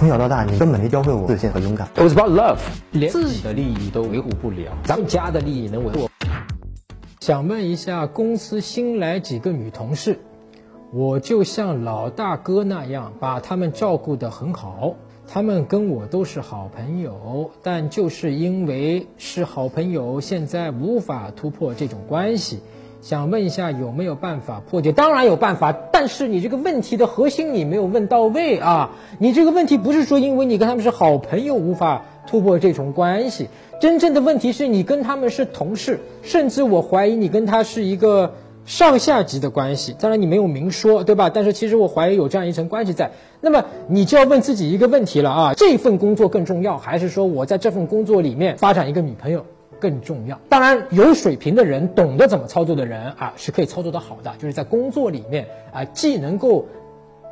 从小到大，你根本没教会我自信和勇敢。It was about love，连自己的利益都维护不了，咱们家的利益能维护？想问一下，公司新来几个女同事，我就像老大哥那样把她们照顾得很好。她们跟我都是好朋友，但就是因为是好朋友，现在无法突破这种关系。想问一下有没有办法破解？当然有办法，但是你这个问题的核心你没有问到位啊！你这个问题不是说因为你跟他们是好朋友无法突破这种关系，真正的问题是你跟他们是同事，甚至我怀疑你跟他是一个上下级的关系。当然你没有明说，对吧？但是其实我怀疑有这样一层关系在。那么你就要问自己一个问题了啊：这份工作更重要，还是说我在这份工作里面发展一个女朋友？更重要，当然有水平的人，懂得怎么操作的人啊，是可以操作的好的，就是在工作里面啊，既能够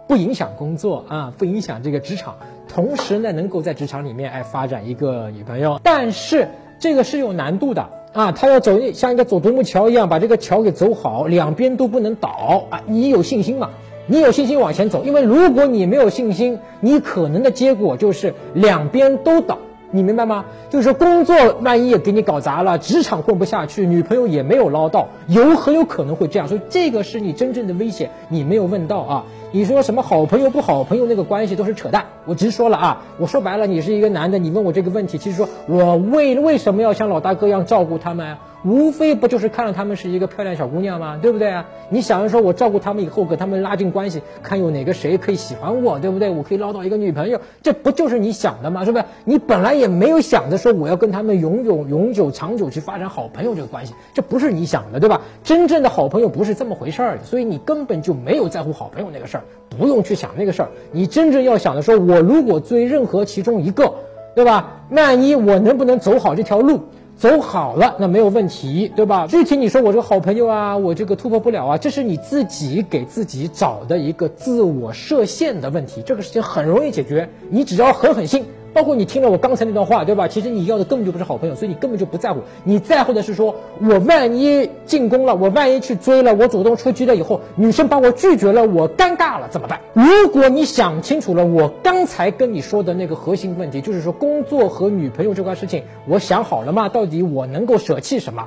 不影响工作啊，不影响这个职场，同时呢，能够在职场里面哎发展一个女朋友。但是这个是有难度的啊，他要走像一个走独木桥一样，把这个桥给走好，两边都不能倒啊。你有信心吗？你有信心往前走，因为如果你没有信心，你可能的结果就是两边都倒。你明白吗？就是说，工作万一也给你搞砸了，职场混不下去，女朋友也没有捞到，有很有可能会这样。所以这个是你真正的危险，你没有问到啊。你说什么好朋友不好朋友那个关系都是扯淡，我直说了啊。我说白了，你是一个男的，你问我这个问题，其实说我为为什么要像老大哥一样照顾他们？无非不就是看到他们是一个漂亮小姑娘吗？对不对啊？你想着说我照顾他们以后，跟他们拉近关系，看有哪个谁可以喜欢我，对不对？我可以捞到一个女朋友，这不就是你想的吗？是不是？你本来也没有想着说我要跟他们永永永久长久去发展好朋友这个关系，这不是你想的，对吧？真正的好朋友不是这么回事儿的，所以你根本就没有在乎好朋友那个事儿，不用去想那个事儿。你真正要想的说，我如果追任何其中一个，对吧？万一我能不能走好这条路？走好了，那没有问题，对吧？具体你说我这个好朋友啊，我这个突破不了啊，这是你自己给自己找的一个自我设限的问题。这个事情很容易解决，你只要狠狠心。包括你听了我刚才那段话，对吧？其实你要的根本就不是好朋友，所以你根本就不在乎。你在乎的是说，我万一进攻了，我万一去追了，我主动出击了以后，女生把我拒绝了，我尴尬了怎么办？如果你想清楚了，我刚才跟你说的那个核心问题，就是说工作和女朋友这块事情，我想好了吗？到底我能够舍弃什么？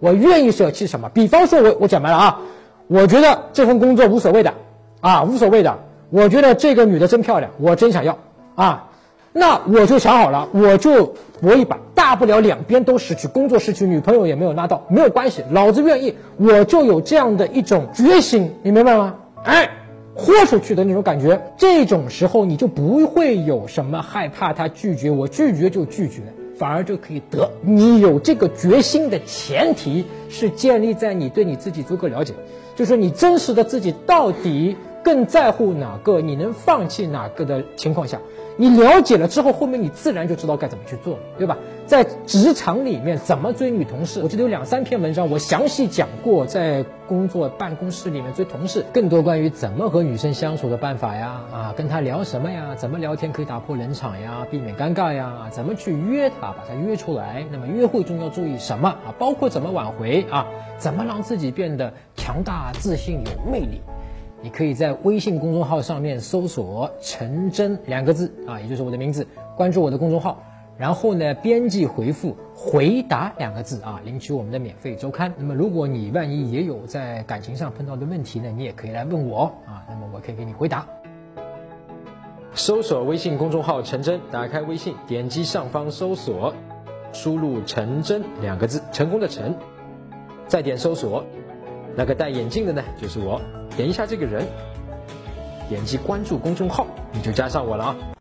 我愿意舍弃什么？比方说，我我讲白了啊，我觉得这份工作无所谓的，啊，无所谓的。我觉得这个女的真漂亮，我真想要啊。那我就想好了，我就搏一把，大不了两边都失去，工作失去，女朋友也没有拉到，没有关系，老子愿意，我就有这样的一种决心，你明白吗？哎，豁出去的那种感觉，这种时候你就不会有什么害怕他拒绝我，拒绝就拒绝，反而就可以得。你有这个决心的前提是建立在你对你自己足够了解，就是你真实的自己到底更在乎哪个，你能放弃哪个的情况下。你了解了之后，后面你自然就知道该怎么去做，对吧？在职场里面怎么追女同事，我记得有两三篇文章，我详细讲过，在工作办公室里面追同事，更多关于怎么和女生相处的办法呀，啊，跟她聊什么呀，怎么聊天可以打破冷场呀，避免尴尬呀，怎么去约她，把她约出来，那么约会中要注意什么啊？包括怎么挽回啊，怎么让自己变得强大、自信、有魅力。你可以在微信公众号上面搜索“陈真”两个字啊，也就是我的名字，关注我的公众号，然后呢，编辑回复“回答”两个字啊，领取我们的免费周刊。那么，如果你万一也有在感情上碰到的问题呢，你也可以来问我啊，那么我可以给你回答。搜索微信公众号“陈真”，打开微信，点击上方搜索，输入“陈真”两个字，成功的“陈”，再点搜索。那个戴眼镜的呢，就是我。点一下这个人，点击关注公众号，你就加上我了啊。